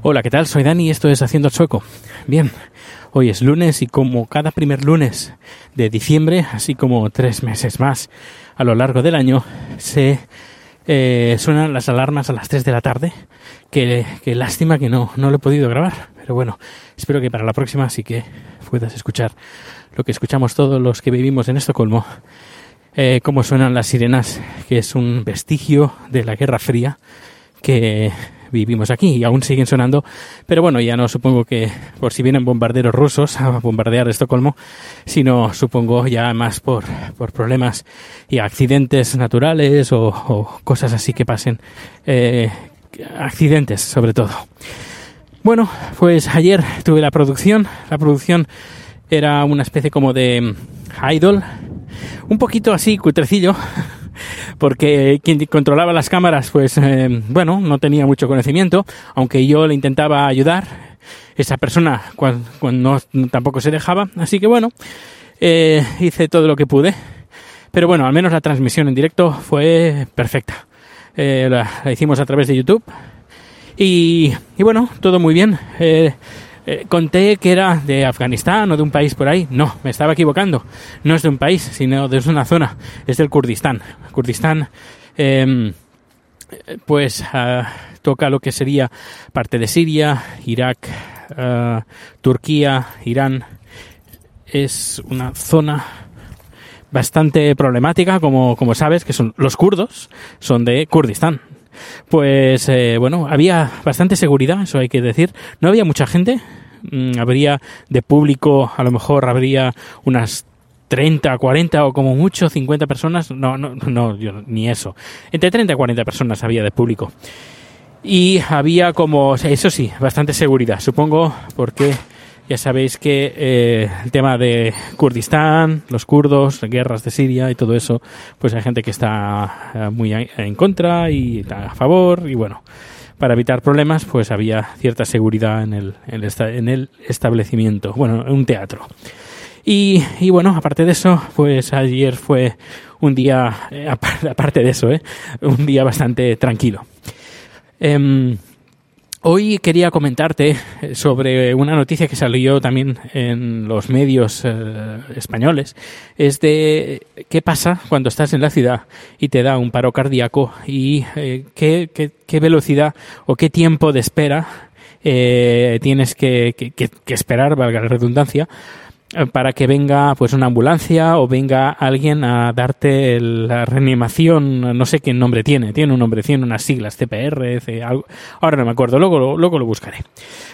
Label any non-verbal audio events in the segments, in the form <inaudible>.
Hola, ¿qué tal? Soy Dani y esto es Haciendo el Sueco. Bien, hoy es lunes y como cada primer lunes de diciembre, así como tres meses más a lo largo del año, se eh, suenan las alarmas a las 3 de la tarde. Que, que lástima que no, no lo he podido grabar, pero bueno, espero que para la próxima sí que puedas escuchar lo que escuchamos todos los que vivimos en Estocolmo, eh, cómo suenan las sirenas, que es un vestigio de la Guerra Fría que vivimos aquí y aún siguen sonando, pero bueno, ya no supongo que por si vienen bombarderos rusos a bombardear Estocolmo, sino supongo ya más por, por problemas y accidentes naturales o, o cosas así que pasen, eh, accidentes sobre todo. Bueno, pues ayer tuve la producción, la producción era una especie como de mm, idol, un poquito así cutrecillo, <laughs> porque quien controlaba las cámaras, pues eh, bueno, no tenía mucho conocimiento, aunque yo le intentaba ayudar, esa persona cuando, no, tampoco se dejaba, así que bueno, eh, hice todo lo que pude, pero bueno, al menos la transmisión en directo fue perfecta. Eh, la, hicimos a través de YouTube y bueno, todo muy bien. Eh, conté que era de Afganistán o de un país por ahí. No, me estaba equivocando. No es de un país, sino de una zona. Es del Kurdistán. Kurdistán, eh, pues uh, toca lo que sería parte de Siria, Irak, uh, Turquía, Irán. Es una zona bastante problemática, como, como sabes, que son los kurdos, son de Kurdistán, pues eh, bueno, había bastante seguridad, eso hay que decir. No había mucha gente, mm, habría de público, a lo mejor habría unas 30, 40 o como mucho 50 personas, no, no, no, yo, ni eso. Entre 30 y 40 personas había de público. Y había como, eso sí, bastante seguridad, supongo, porque ya sabéis que eh, el tema de Kurdistán, los kurdos, guerras de Siria y todo eso, pues hay gente que está eh, muy en contra y a favor y bueno, para evitar problemas pues había cierta seguridad en el, en el, en el establecimiento, bueno, en un teatro. Y, y, bueno, aparte de eso, pues ayer fue un día, eh, <laughs> aparte de eso, ¿eh? un día bastante tranquilo. Eh, Hoy quería comentarte sobre una noticia que salió también en los medios eh, españoles. Es de qué pasa cuando estás en la ciudad y te da un paro cardíaco y eh, qué, velocidad o qué tiempo de espera eh, tienes que, que esperar, valga la redundancia, para que venga pues una ambulancia o venga alguien a darte la reanimación, no sé qué nombre tiene, tiene un nombre, tiene unas siglas, CPR, C, algo, ahora no me acuerdo, luego, luego lo buscaré.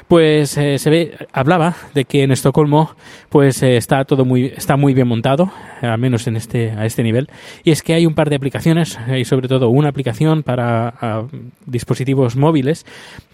Pues eh, se ve, hablaba de que en Estocolmo pues eh, está todo muy, está muy bien montado, al menos en este, a este nivel, y es que hay un par de aplicaciones, y sobre todo una aplicación para dispositivos móviles,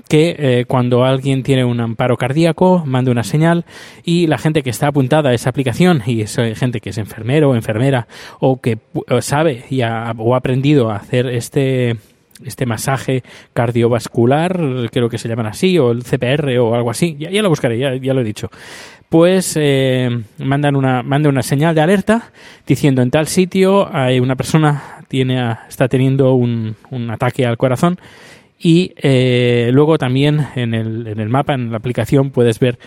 que eh, cuando alguien tiene un amparo cardíaco, manda una señal y la gente que está apuntada esa aplicación, y es gente que es enfermero o enfermera, o que sabe y ha, o ha aprendido a hacer este este masaje cardiovascular, creo que se llaman así, o el CPR o algo así, ya, ya lo buscaré, ya, ya, lo he dicho. Pues eh, mandan una, manda una señal de alerta diciendo en tal sitio hay una persona tiene, está teniendo un, un ataque al corazón y eh, luego también en el, en el mapa, en la aplicación, puedes ver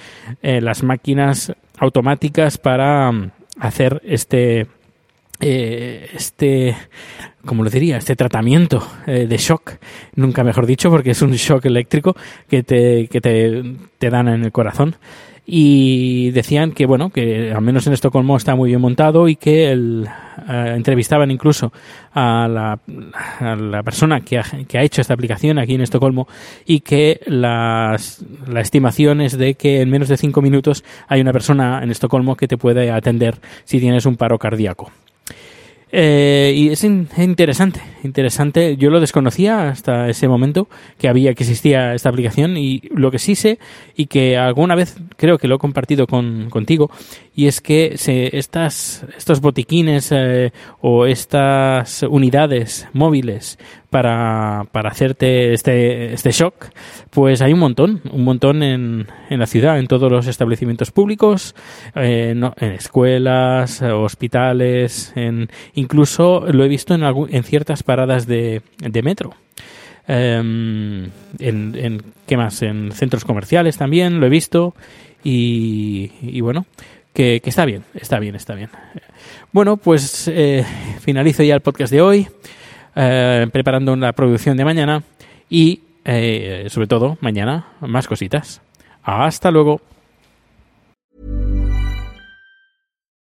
eh, las máquinas automáticas para mm, hacer este eh, este como lo diría este tratamiento eh, de shock. Nunca mejor dicho porque es un <laughs> shock eléctrico que te, que te, te dan en el corazón y decían que bueno que al menos en Estocolmo está muy bien montado y que el, eh, entrevistaban incluso a la, a la persona que ha, que ha, hecho esta aplicación aquí en Estocolmo y que las, la estimación es de que en menos de cinco minutos hay una persona en Estocolmo que te puede atender si tienes un paro cardíaco. Eh, y es in interesante, interesante. Yo lo desconocía hasta ese momento que había, que existía esta aplicación y lo que sí sé y que alguna vez creo que lo he compartido con, contigo y es que se, estas, estos botiquines eh, o estas unidades móviles para, para hacerte este, este shock, pues hay un montón, un montón en, en la ciudad, en todos los establecimientos públicos, eh, en escuelas, hospitales, en, incluso lo he visto en, en ciertas paradas de, metro. Um, en, en, ¿qué más? En centros comerciales también lo he visto y, bueno, que, que, está bien, está bien, está bien. Bueno, pues eh, finalizo ya el podcast de hoy, eh, preparando la producción de mañana y eh, sobre todo mañana más cositas. Hasta luego.